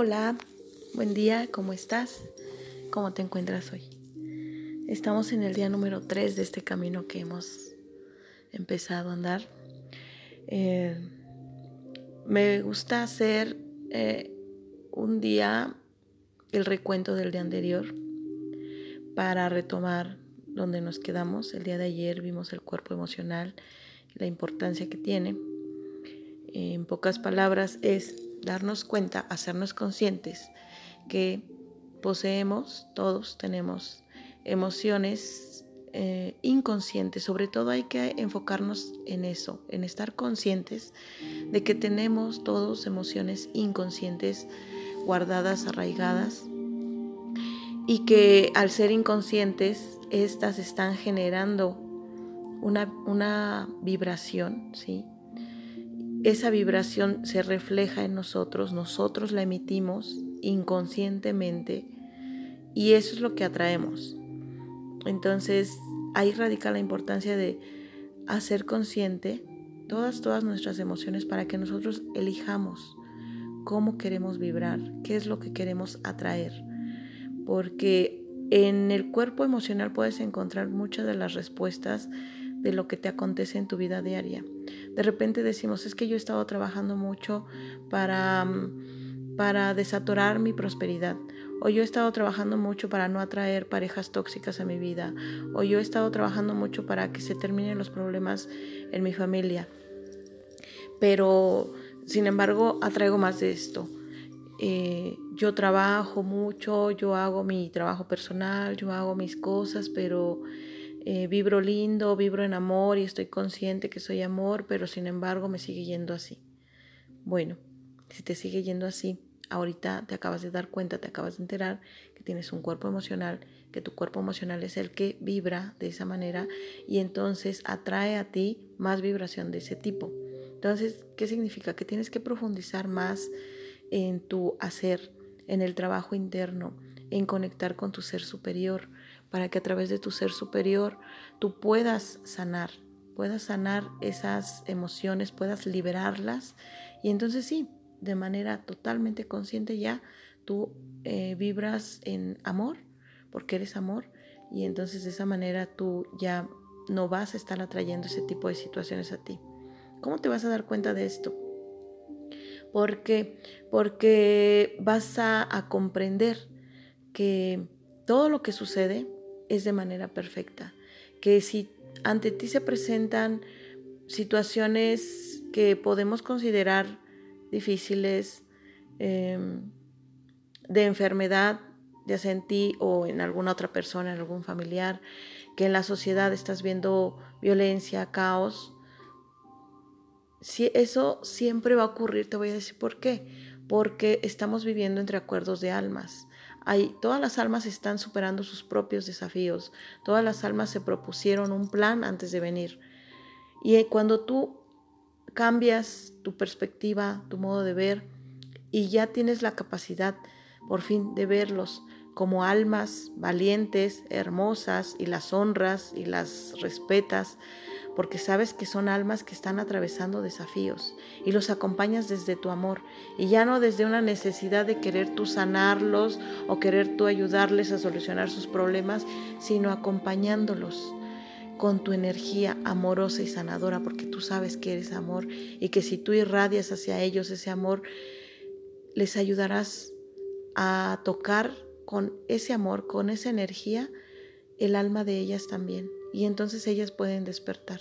Hola, buen día, ¿cómo estás? ¿Cómo te encuentras hoy? Estamos en el día número 3 de este camino que hemos empezado a andar. Eh, me gusta hacer eh, un día el recuento del día anterior para retomar donde nos quedamos. El día de ayer vimos el cuerpo emocional la importancia que tiene. En pocas palabras es darnos cuenta, hacernos conscientes que poseemos, todos tenemos emociones eh, inconscientes. Sobre todo hay que enfocarnos en eso, en estar conscientes de que tenemos todos emociones inconscientes guardadas, arraigadas, y que al ser inconscientes, estas están generando una, una vibración, ¿sí? Esa vibración se refleja en nosotros, nosotros la emitimos inconscientemente y eso es lo que atraemos. Entonces ahí radica la importancia de hacer consciente todas, todas nuestras emociones para que nosotros elijamos cómo queremos vibrar, qué es lo que queremos atraer. Porque en el cuerpo emocional puedes encontrar muchas de las respuestas de lo que te acontece en tu vida diaria. De repente decimos, es que yo he estado trabajando mucho para, mm, para desatorar mi prosperidad. O yo he estado trabajando mucho para no atraer parejas tóxicas a mi vida. O yo he estado trabajando mucho para que se terminen los problemas en mi familia. Pero, sin embargo, atraigo más de esto. Eh, yo trabajo mucho, yo hago mi trabajo personal, yo hago mis cosas, pero eh, vibro lindo, vibro en amor y estoy consciente que soy amor, pero sin embargo me sigue yendo así. Bueno, si te sigue yendo así, ahorita te acabas de dar cuenta, te acabas de enterar que tienes un cuerpo emocional, que tu cuerpo emocional es el que vibra de esa manera y entonces atrae a ti más vibración de ese tipo. Entonces, ¿qué significa? Que tienes que profundizar más en tu hacer, en el trabajo interno, en conectar con tu ser superior, para que a través de tu ser superior tú puedas sanar, puedas sanar esas emociones, puedas liberarlas y entonces sí, de manera totalmente consciente ya tú eh, vibras en amor, porque eres amor y entonces de esa manera tú ya no vas a estar atrayendo ese tipo de situaciones a ti. ¿Cómo te vas a dar cuenta de esto? Porque, porque vas a, a comprender que todo lo que sucede es de manera perfecta. Que si ante ti se presentan situaciones que podemos considerar difíciles, em, de enfermedad, ya sea en ti o en alguna otra persona, en algún familiar, que en la sociedad estás viendo violencia, caos, si eso siempre va a ocurrir, te voy a decir por qué. Porque estamos viviendo entre acuerdos de almas todas las almas están superando sus propios desafíos, todas las almas se propusieron un plan antes de venir. Y cuando tú cambias tu perspectiva, tu modo de ver, y ya tienes la capacidad por fin de verlos como almas valientes, hermosas, y las honras y las respetas, porque sabes que son almas que están atravesando desafíos y los acompañas desde tu amor y ya no desde una necesidad de querer tú sanarlos o querer tú ayudarles a solucionar sus problemas, sino acompañándolos con tu energía amorosa y sanadora, porque tú sabes que eres amor y que si tú irradias hacia ellos ese amor, les ayudarás a tocar con ese amor, con esa energía, el alma de ellas también y entonces ellas pueden despertar.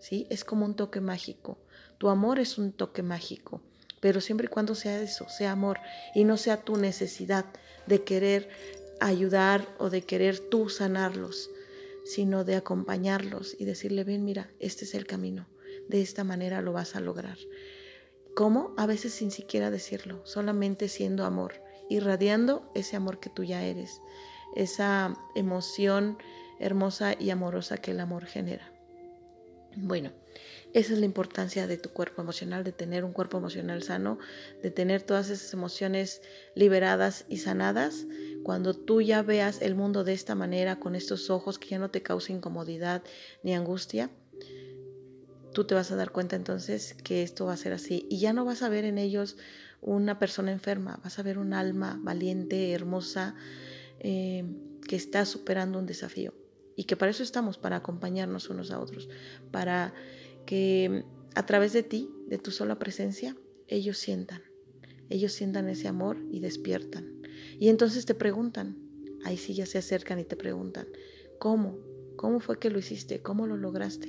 ¿sí? Es como un toque mágico. Tu amor es un toque mágico, pero siempre y cuando sea eso, sea amor y no sea tu necesidad de querer ayudar o de querer tú sanarlos, sino de acompañarlos y decirle, ven, mira, este es el camino, de esta manera lo vas a lograr. ¿Cómo? A veces sin siquiera decirlo, solamente siendo amor, irradiando ese amor que tú ya eres, esa emoción hermosa y amorosa que el amor genera. Bueno, esa es la importancia de tu cuerpo emocional, de tener un cuerpo emocional sano, de tener todas esas emociones liberadas y sanadas. Cuando tú ya veas el mundo de esta manera, con estos ojos que ya no te causa incomodidad ni angustia, tú te vas a dar cuenta entonces que esto va a ser así. Y ya no vas a ver en ellos una persona enferma, vas a ver un alma valiente, hermosa, eh, que está superando un desafío. Y que para eso estamos, para acompañarnos unos a otros, para que a través de ti, de tu sola presencia, ellos sientan, ellos sientan ese amor y despiertan. Y entonces te preguntan, ahí sí ya se acercan y te preguntan, ¿cómo? ¿Cómo fue que lo hiciste? ¿Cómo lo lograste?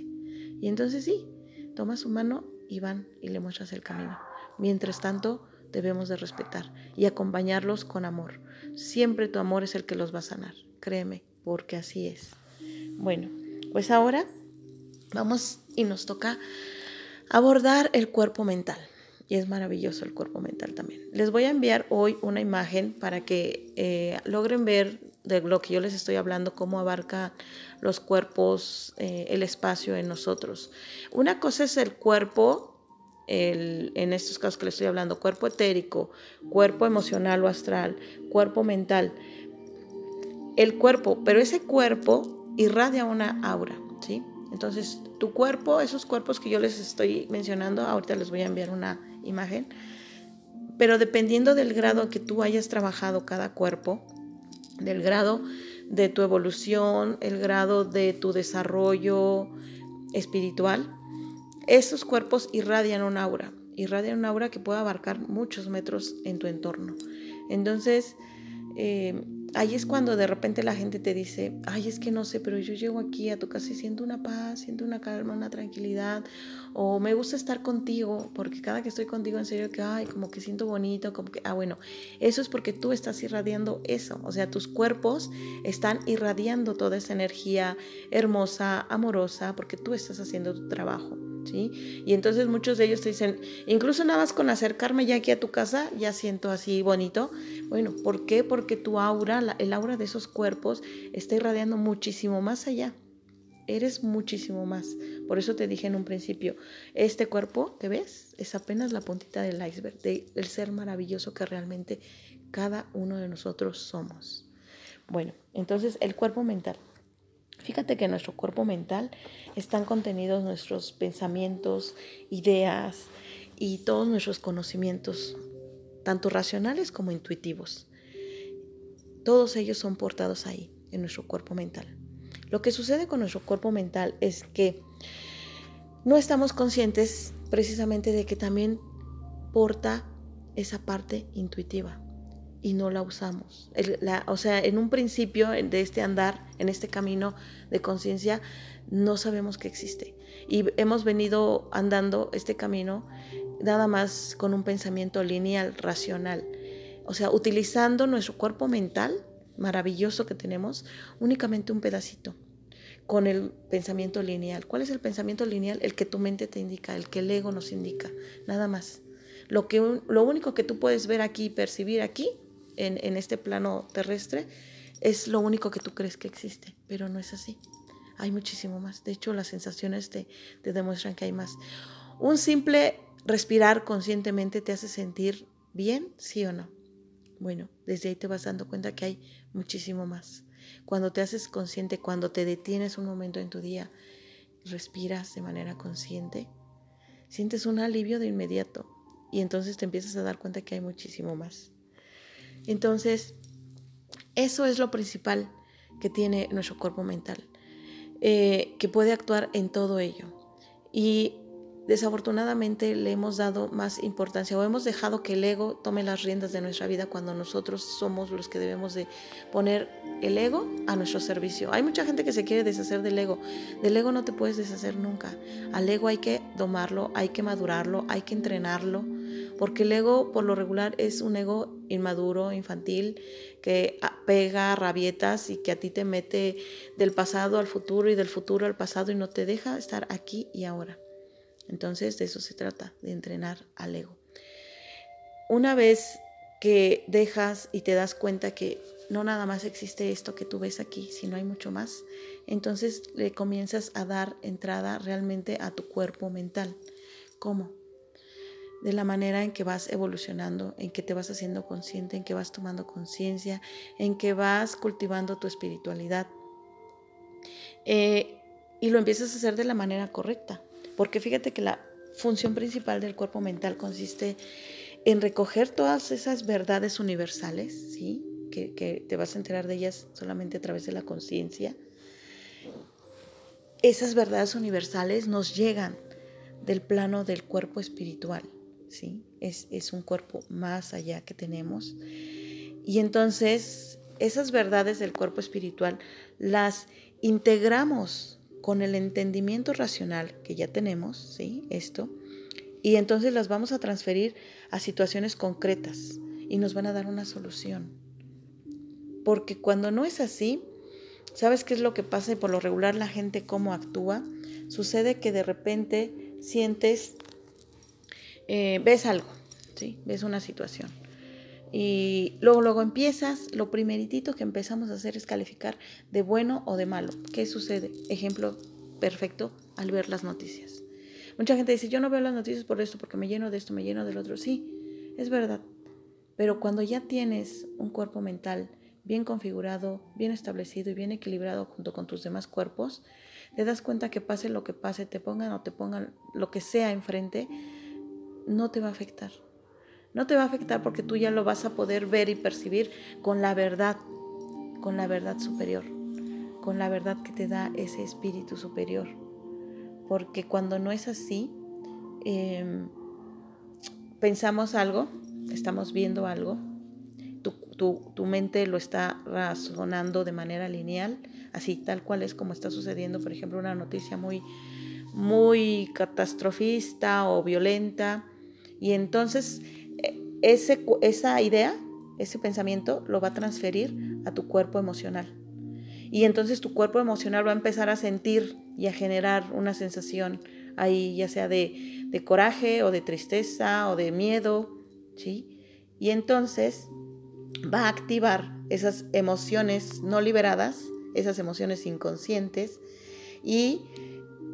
Y entonces sí, toma su mano y van y le muestras el camino. Mientras tanto, debemos de respetar y acompañarlos con amor. Siempre tu amor es el que los va a sanar, créeme, porque así es. Bueno, pues ahora vamos y nos toca abordar el cuerpo mental. Y es maravilloso el cuerpo mental también. Les voy a enviar hoy una imagen para que eh, logren ver de lo que yo les estoy hablando, cómo abarca los cuerpos, eh, el espacio en nosotros. Una cosa es el cuerpo, en estos casos que les estoy hablando, cuerpo etérico, cuerpo emocional o astral, cuerpo mental. El cuerpo, pero ese cuerpo irradia una aura, ¿sí? Entonces, tu cuerpo, esos cuerpos que yo les estoy mencionando, ahorita les voy a enviar una imagen, pero dependiendo del grado que tú hayas trabajado cada cuerpo, del grado de tu evolución, el grado de tu desarrollo espiritual, esos cuerpos irradian un aura, irradian un aura que puede abarcar muchos metros en tu entorno. Entonces, eh, ahí es cuando de repente la gente te dice, ay, es que no sé, pero yo llego aquí a tu casa y siento una paz, siento una calma, una tranquilidad, o me gusta estar contigo, porque cada que estoy contigo en serio que, ay, como que siento bonito, como que, ah, bueno, eso es porque tú estás irradiando eso, o sea, tus cuerpos están irradiando toda esa energía hermosa, amorosa, porque tú estás haciendo tu trabajo. Y entonces muchos de ellos te dicen, incluso nada más con acercarme ya aquí a tu casa, ya siento así bonito. Bueno, ¿por qué? Porque tu aura, el aura de esos cuerpos está irradiando muchísimo más allá. Eres muchísimo más. Por eso te dije en un principio, este cuerpo que ves es apenas la puntita del iceberg, del ser maravilloso que realmente cada uno de nosotros somos. Bueno, entonces el cuerpo mental. Fíjate que en nuestro cuerpo mental están contenidos nuestros pensamientos, ideas y todos nuestros conocimientos, tanto racionales como intuitivos. Todos ellos son portados ahí, en nuestro cuerpo mental. Lo que sucede con nuestro cuerpo mental es que no estamos conscientes precisamente de que también porta esa parte intuitiva y no la usamos. o sea, en un principio de este andar, en este camino de conciencia, no sabemos que existe. Y hemos venido andando este camino nada más con un pensamiento lineal, racional. O sea, utilizando nuestro cuerpo mental maravilloso que tenemos, únicamente un pedacito con el pensamiento lineal. ¿Cuál es el pensamiento lineal? El que tu mente te indica, el que el ego nos indica, nada más. Lo, que, lo único que tú puedes ver aquí y percibir aquí, en, este plano terrestre, es lo único que tú crees que existe, pero no es así. Hay muchísimo más. De hecho, las sensaciones te, te demuestran que hay más. Un simple respirar conscientemente te hace sentir bien, sí o no. Bueno, desde ahí te vas dando cuenta que hay muchísimo más. Cuando te haces consciente, cuando te detienes un momento en tu día, respiras de manera consciente, sientes un alivio de inmediato y entonces te empiezas a dar cuenta que hay muchísimo más. Entonces, eso es lo principal que tiene nuestro cuerpo mental, eh, que puede actuar en todo ello. Y desafortunadamente le hemos dado más importancia o hemos dejado que el ego tome las riendas de nuestra vida cuando nosotros somos los que debemos de poner el ego a nuestro servicio. Hay mucha gente que se quiere deshacer del ego. Del ego no te puedes deshacer nunca. Al ego hay que domarlo, hay que madurarlo, hay que entrenarlo, porque el ego por lo regular es un ego inmaduro, infantil, que pega rabietas y que a ti te mete del pasado al futuro y del futuro al pasado y no te deja estar aquí y ahora. Entonces de eso se trata, de entrenar al ego. Una vez que dejas y te das cuenta que no nada más existe esto que tú ves aquí, sino hay mucho más, entonces le comienzas a dar entrada realmente a tu cuerpo mental. ¿Cómo? De la manera en que vas evolucionando, en que te vas haciendo consciente, en que vas tomando conciencia, en que vas cultivando tu espiritualidad. Eh, y lo empiezas a hacer de la manera correcta Porque fíjate que la función principal del cuerpo mental consiste en recoger todas esas verdades universales, ¿sí? Que, que te vas a enterar de ellas solamente a través de la conciencia. Esas verdades universales nos llegan del plano del cuerpo espiritual, ¿sí? Es, es un cuerpo más allá que tenemos. Y entonces esas verdades del cuerpo espiritual las integramos con el entendimiento racional que ya tenemos, ¿sí? Esto, y entonces las vamos a transferir a situaciones concretas y nos van a dar una solución. Porque cuando no es así, ¿sabes qué es lo que pasa? Y por lo regular la gente cómo actúa. Sucede que de repente sientes, eh, ves algo, ¿sí? Ves una situación. Y luego, luego empiezas, lo primeritito que empezamos a hacer es calificar de bueno o de malo. ¿Qué sucede? Ejemplo perfecto al ver las noticias. Mucha gente dice, yo no veo las noticias por esto, porque me lleno de esto, me lleno del otro. Sí, es verdad. Pero cuando ya tienes un cuerpo mental bien configurado, bien establecido y bien equilibrado junto con tus demás cuerpos, te das cuenta que pase lo que pase, te pongan o te pongan lo que sea enfrente, no te va a afectar no te va a afectar porque tú ya lo vas a poder ver y percibir con la verdad, con la verdad superior, con la verdad que te da ese espíritu superior. Porque cuando no es así, em, pensamos algo, estamos viendo algo, tu, tu, mente lo está razonando de manera lineal, así tal cual es como está sucediendo, por ejemplo, una noticia muy, muy catastrofista o violenta, y entonces ese, esa idea, ese pensamiento, lo va a transferir a tu cuerpo emocional. Y entonces tu cuerpo emocional va a empezar a sentir y a generar una sensación ahí, ya sea de, de coraje o de tristeza o de miedo, ¿sí? Y entonces va a activar esas emociones no liberadas, esas emociones inconscientes, y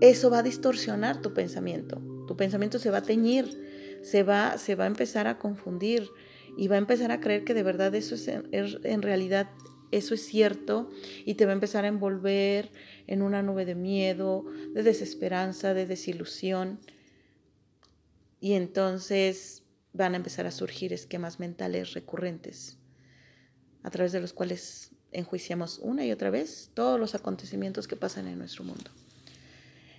eso va a distorsionar tu pensamiento. Tu pensamiento se va a teñir se va, se va a empezar a confundir y va a empezar a creer que de verdad eso es en, realidad eso es cierto y te va a empezar a envolver en una nube de miedo, de desesperanza, de desilusión. Y entonces van a empezar a surgir esquemas mentales recurrentes a través de los cuales enjuiciamos una y otra vez todos los acontecimientos que pasan en nuestro mundo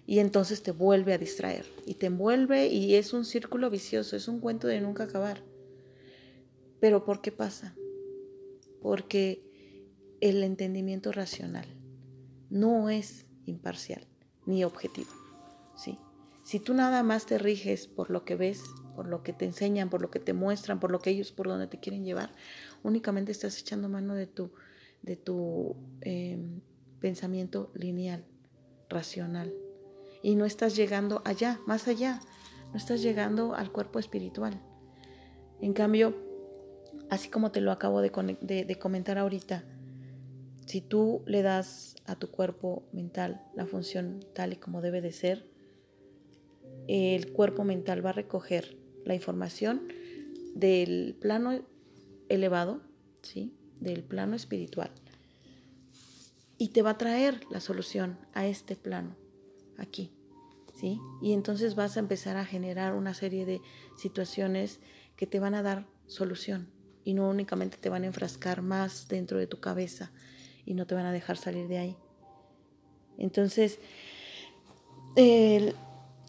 y entonces te vuelve a distraer y te envuelve y es un círculo vicioso, es un cuento de nunca acabar. Pero ¿por qué pasa? Porque el entendimiento racional no es imparcial ni objetivo, ¿sí? Si tú nada más te riges por lo que ves, por lo que te enseñan, por lo que te muestran, por lo que ellos por donde te quieren llevar, únicamente estás echando mano de tu, de tu em, pensamiento lineal, racional y no estás llegando allá, más allá, no estás llegando al cuerpo espiritual. En cambio, así como te lo acabo de, comentar ahorita, si tú le das a tu cuerpo mental la función tal y como debe de ser, el cuerpo mental va a recoger la información del plano elevado, ¿sí? del plano espiritual, y te va a traer la solución a este plano aquí, ¿sí? Y entonces vas a empezar a generar una serie de situaciones que te van a dar solución y no únicamente te van a enfrascar más dentro de tu cabeza y no te van a dejar salir de ahí. Entonces,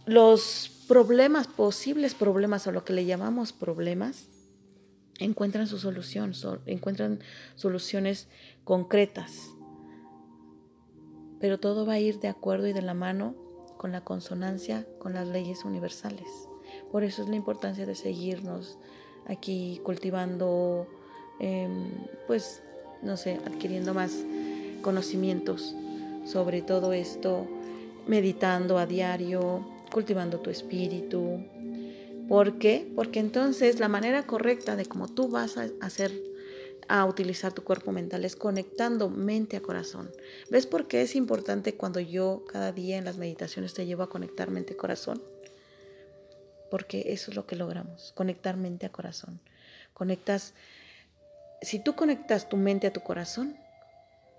los problemas, posibles problemas o lo que le llamamos problemas, encuentran su solución, encuentran soluciones concretas pero todo va a ir de acuerdo y de la mano con la consonancia con las leyes universales. Por eso es la importancia de seguirnos aquí cultivando, em, pues, no sé, adquiriendo más conocimientos sobre todo esto, meditando a diario, cultivando tu espíritu. ¿Por qué? Porque entonces la manera correcta de cómo tú vas a hacer a utilizar tu cuerpo mental, es conectando mente a corazón. ¿Ves por qué es importante cuando yo cada día en las meditaciones te llevo a conectar mente a corazón? Porque eso es lo que logramos, conectar mente a corazón. Conectas, si tú conectas tu mente a tu corazón,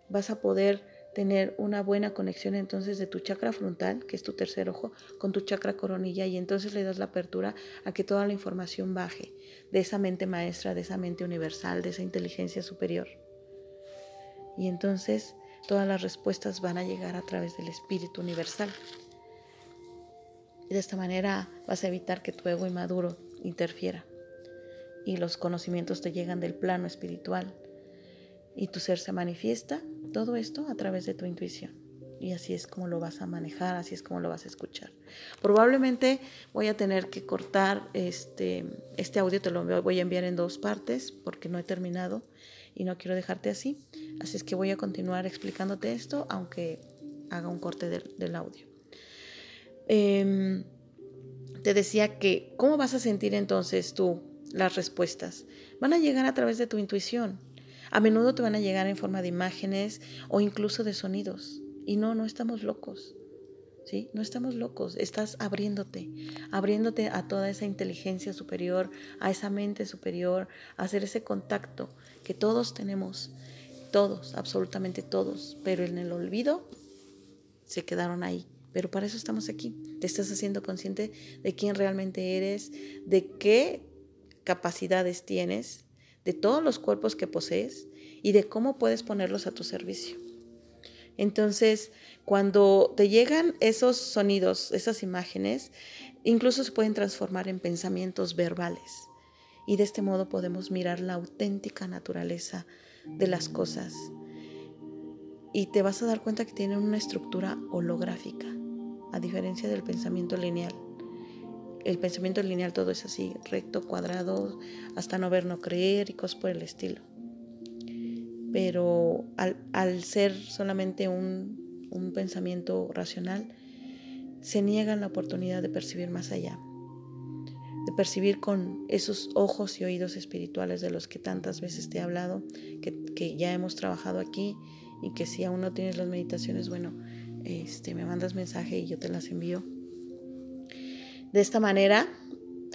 vas a poder tener una buena conexión entonces de tu chakra frontal, que es tu tercer ojo, con tu chakra coronilla y entonces le das la apertura a que toda la información baje de esa mente maestra, de esa mente universal, de esa inteligencia superior. Y entonces todas las respuestas van a llegar a través del espíritu universal. Y de esta manera vas a evitar que tu ego inmaduro interfiera y los conocimientos te llegan del plano espiritual y tu ser se manifiesta, todo esto a través de tu intuición. Y así es como lo vas a manejar, así es como lo vas a escuchar. Probablemente voy a tener que cortar este, este audio, te lo voy a enviar en dos partes porque no he terminado y no quiero dejarte así. Así es que voy a continuar explicándote esto, aunque haga un corte del, audio. Em, te decía que, ¿cómo vas a sentir entonces tú las respuestas? Van a llegar a través de tu intuición. A menudo te van a llegar en forma de imágenes o incluso de sonidos. Y no, no estamos locos. ¿Sí? No estamos locos, estás abriéndote, abriéndote a toda esa inteligencia superior, a esa mente superior, a hacer ese contacto que todos tenemos, todos, absolutamente todos, pero en el olvido se quedaron ahí. Pero para eso estamos aquí. Te estás haciendo consciente de quién realmente eres, de qué capacidades tienes de todos los cuerpos que posees y de cómo puedes ponerlos a tu servicio. Entonces, cuando te llegan esos sonidos, esas imágenes, incluso se pueden transformar en pensamientos verbales. Y de este modo podemos mirar la auténtica naturaleza de las cosas. Y te vas a dar cuenta que tienen una estructura holográfica, a diferencia del pensamiento lineal el pensamiento lineal todo es así, recto, cuadrado, hasta no ver, no creer y cosas por el estilo. Pero al, ser solamente un, un pensamiento racional, se niegan la oportunidad de percibir más allá, de percibir con esos ojos y oídos espirituales de los que tantas veces te he hablado, que, que ya hemos trabajado aquí y que si aún no tienes las meditaciones, bueno, este, me mandas mensaje y yo te las envío de esta manera,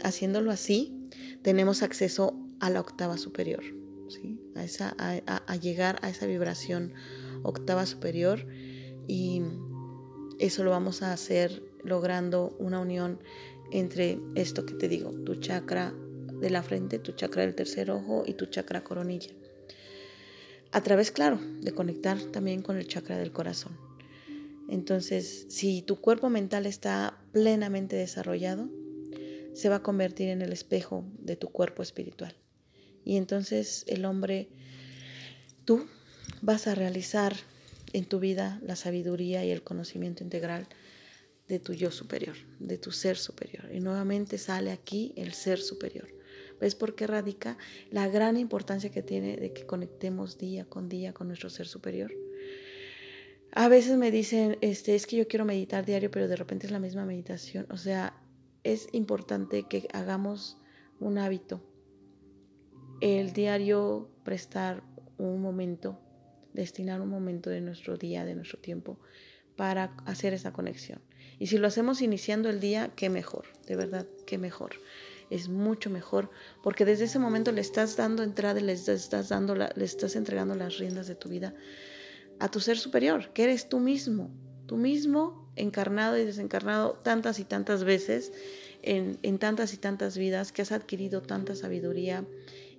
haciéndolo así, tenemos acceso a la octava superior, a, esa, a, llegar a esa vibración octava superior y eso lo vamos a hacer logrando una unión entre esto que te digo, tu chakra de la frente, tu chakra del tercer ojo y tu chakra coronilla. A través, claro, de conectar también con el chakra del corazón. Entonces, si tu cuerpo mental está plenamente desarrollado, se va a convertir en el espejo de tu cuerpo espiritual. Y entonces el hombre, tú vas a realizar en tu vida la sabiduría y el conocimiento integral de tu yo superior, de tu ser superior. Y nuevamente sale aquí el ser superior. ¿Ves por qué radica la gran importancia que tiene de que conectemos día con día con nuestro ser superior? A veces me dicen, este, es que yo quiero meditar diario, pero de repente es la misma meditación. O sea, es importante que hagamos un hábito. El diario prestar un momento, destinar un momento de nuestro día, de nuestro tiempo, para hacer esa conexión. Y si lo hacemos iniciando el día, qué mejor, de verdad, qué mejor. Es mucho mejor, porque desde ese momento le estás dando entrada, le estás, dando le estás entregando las riendas de tu vida a tu ser superior, que eres tú mismo, tú mismo encarnado y desencarnado tantas y tantas veces, en, tantas y tantas vidas, que has adquirido tanta sabiduría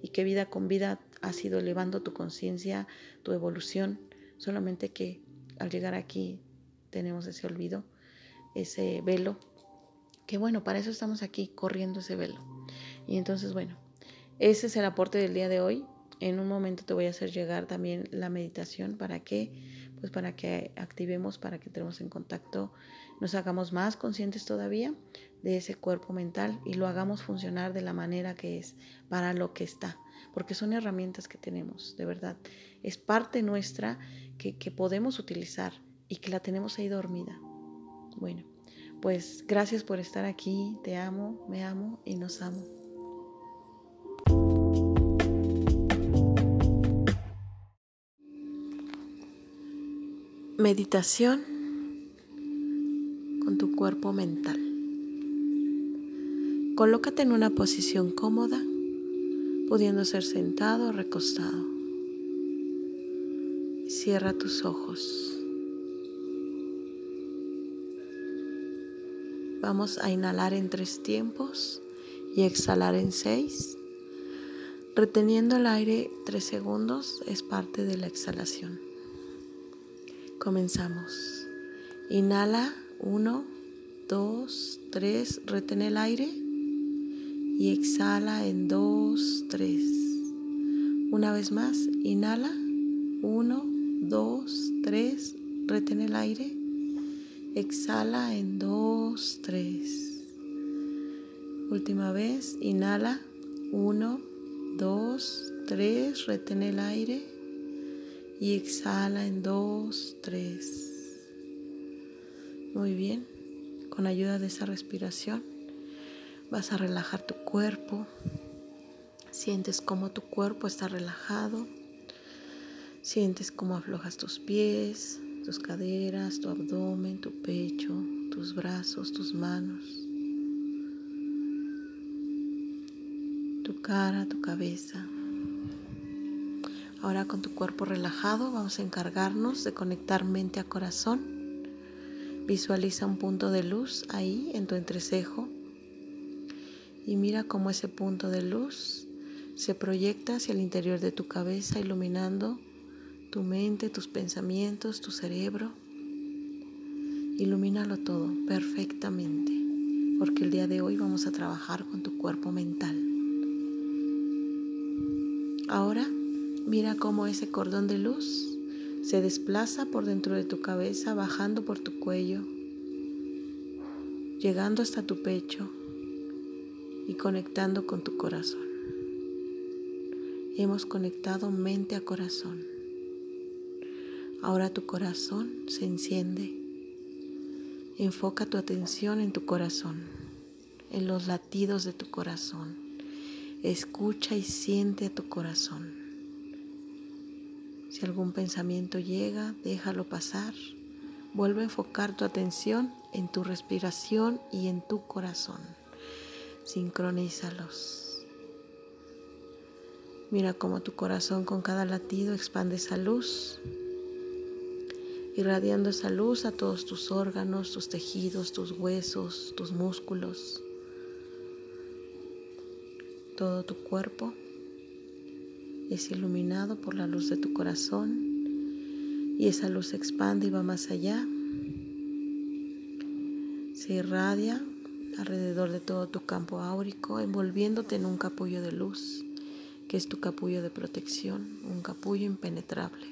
y que vida con vida has ido elevando tu conciencia, tu evolución, solamente que al llegar aquí tenemos ese olvido, ese velo, que bueno, para eso estamos aquí corriendo ese velo. Y entonces, bueno, ese es el aporte del día de hoy. En un momento te voy a hacer llegar también la meditación para que, pues para que activemos, para que entremos en contacto, nos hagamos más conscientes todavía de ese cuerpo mental y lo hagamos funcionar de la manera que es, para lo que está, porque son herramientas que tenemos, de verdad. Es parte nuestra que, que podemos utilizar y que la tenemos ahí dormida. Bueno, pues gracias por estar aquí, te amo, me amo y nos amo. meditación con tu cuerpo mental. Colócate en una posición cómoda, pudiendo ser sentado o recostado. Cierra tus ojos. Vamos a inhalar en tres tiempos y exhalar en seis. Reteniendo el aire tres segundos es parte de la exhalación. Comenzamos. Inhala, uno, dos, tres, retén el aire y exhala en dos, tres. Una vez más, inhala, uno, dos, tres, retén el aire, exhala en dos, tres. Última vez, inhala, uno, dos, tres, retén el aire y exhala en dos, tres. Muy bien, con ayuda de esa respiración vas a relajar tu cuerpo. Sientes cómo tu cuerpo está relajado. Sientes cómo aflojas tus pies, tus caderas, tu abdomen, tu pecho, tus brazos, tus manos, tu cara, tu cabeza. Ahora con tu cuerpo relajado vamos a encargarnos de conectar mente a corazón. Visualiza un punto de luz ahí en tu entrecejo y mira cómo ese punto de luz se proyecta hacia el interior de tu cabeza iluminando tu mente, tus pensamientos, tu cerebro. Ilumínalo todo perfectamente, porque el día de hoy vamos a trabajar con tu cuerpo mental. Ahora mira cómo ese cordón de luz se desplaza por dentro de tu cabeza, bajando por tu cuello, llegando hasta tu pecho y conectando con tu corazón. Hemos conectado mente a corazón. Ahora tu corazón se enciende. Enfoca tu atención en tu corazón, en los latidos de tu corazón. Escucha y siente a tu corazón. Si algún pensamiento llega, déjalo pasar. Vuelve a enfocar tu atención en tu respiración y en tu corazón. Sincronízalos. Mira cómo tu corazón con cada latido expande esa luz irradiando esa luz a todos tus órganos, tus tejidos, tus huesos, tus músculos, todo tu cuerpo es iluminado por la luz de tu corazón y esa luz se expande y va más allá. Se irradia alrededor de todo tu campo áurico, envolviéndote en un capullo de luz, que es tu capullo de protección, un capullo impenetrable.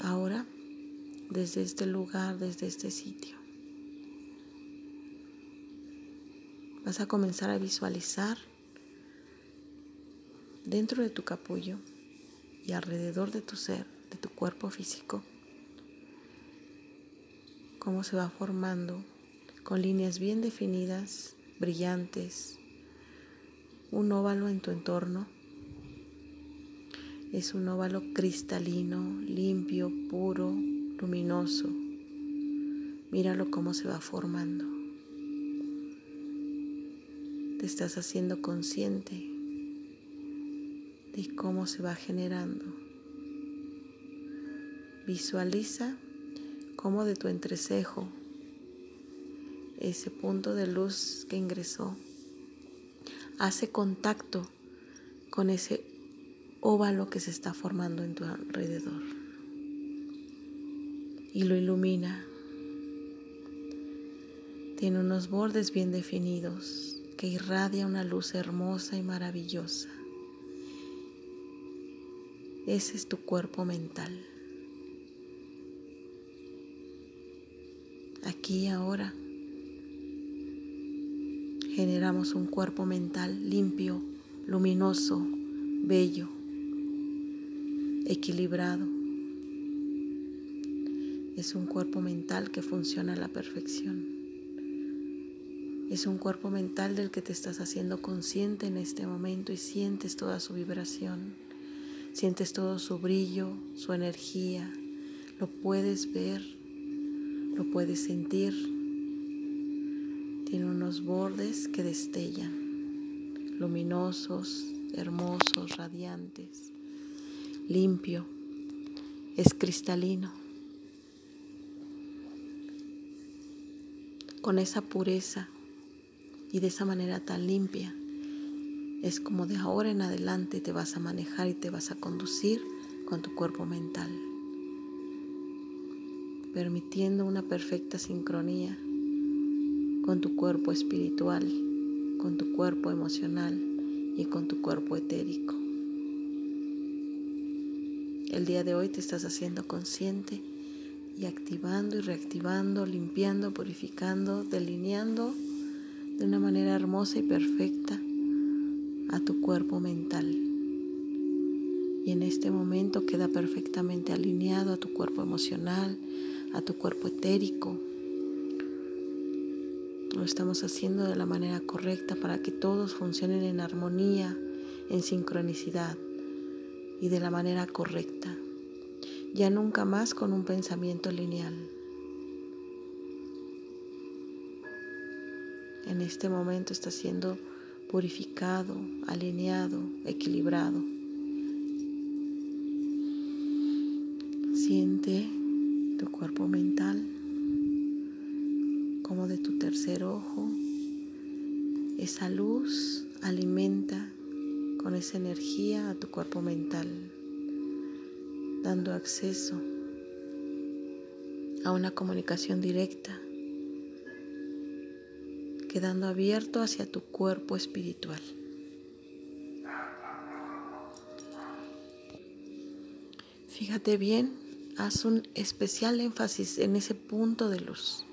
Ahora, desde este lugar, desde este sitio, vas a comenzar a visualizar dentro de tu capullo y alrededor de tu ser, de tu cuerpo físico, cómo se va formando con líneas bien definidas, brillantes, un óvalo en tu entorno es un óvalo cristalino, limpio, puro, luminoso. Míralo cómo se va formando. Estás haciendo consciente de cómo se va generando. Visualiza cómo de tu entrecejo ese punto de luz que ingresó hace contacto con ese óvalo que se está formando en tu alrededor y lo ilumina. Tiene unos bordes bien definidos que irradia una luz hermosa y maravillosa. Ese es tu cuerpo mental. Aquí y ahora generamos un cuerpo mental limpio, luminoso, bello equilibrado. Es un cuerpo mental que funciona a la perfección. Es un cuerpo mental del que te estás haciendo consciente en este momento y sientes toda su vibración, sientes todo su brillo, su energía, lo puedes ver, lo puedes sentir. Tiene unos bordes que destellan, luminosos, hermosos, radiantes, limpio, es cristalino. Con esa pureza y de esa manera tan limpia. Es como de ahora en adelante te vas a manejar y te vas a conducir con tu cuerpo mental, permitiendo una perfecta sincronía con tu cuerpo espiritual, con tu cuerpo emocional y con tu cuerpo etérico. El día de hoy te estás haciendo consciente y activando y reactivando, limpiando, purificando, delineando de una manera hermosa y perfecta a tu cuerpo mental. Y en este momento queda perfectamente alineado a tu cuerpo emocional, a tu cuerpo etérico. Lo estamos haciendo de la manera correcta para que todos funcionen en armonía, en sincronicidad y de la manera correcta. Ya nunca más con un pensamiento lineal. En este momento está siendo purificado, alineado, equilibrado. Siente tu cuerpo mental como de tu tercer ojo. Esa luz alimenta con esa energía a tu cuerpo mental, dando acceso a una comunicación directa quedando abierto hacia tu cuerpo espiritual. Fíjate bien, haz un especial énfasis en ese punto de luz,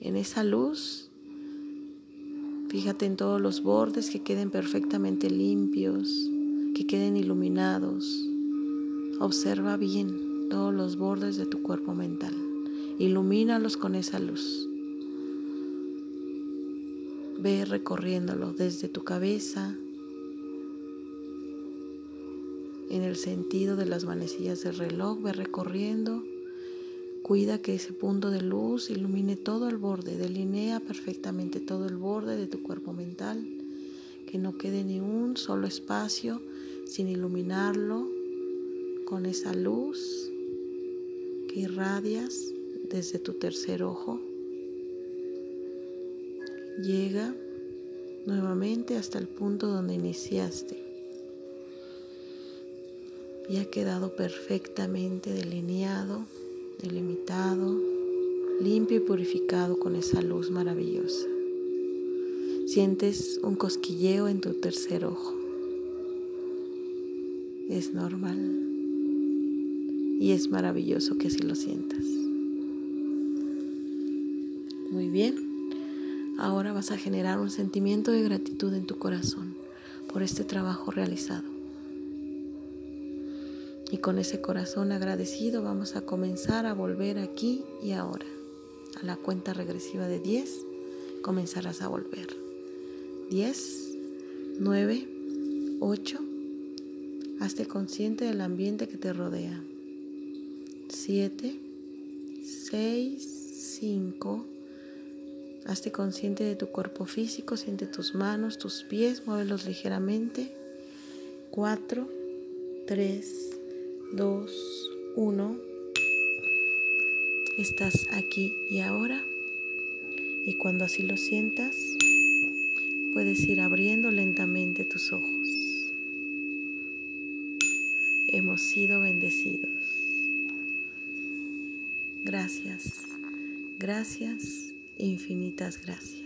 en esa luz. Fíjate en todos los bordes que queden perfectamente limpios, que queden iluminados. Observa bien todos los bordes de tu cuerpo mental. Ilumínalos con esa luz. Ve recorriéndolo desde tu cabeza, en el sentido de las manecillas del reloj, ve recorriendo. Cuida que ese punto de luz ilumine todo el borde, delinea perfectamente todo el borde de tu cuerpo mental, que no quede ni un solo espacio sin iluminarlo con esa luz que irradias desde tu tercer ojo Llega nuevamente hasta el punto donde iniciaste y ha quedado perfectamente delineado, delimitado, limpio y purificado con esa luz maravillosa. Sientes un cosquilleo en tu tercer ojo. Es normal y es maravilloso que así lo sientas. Muy bien. Ahora vas a generar un sentimiento de gratitud en tu corazón por este trabajo realizado. Y con ese corazón agradecido vamos a comenzar a volver aquí y ahora. A la cuenta regresiva de 10 comenzarás a volver. 10, 9, 8. Hazte consciente del ambiente que te rodea. 7, 6, 5, Hazte consciente de tu cuerpo físico, siente tus manos, tus pies, muévelos ligeramente. 4, 3, 2, 1. Estás aquí y ahora. Y cuando así lo sientas, puedes ir abriendo lentamente tus ojos. Hemos sido bendecidos. Gracias, gracias infinitas gracias.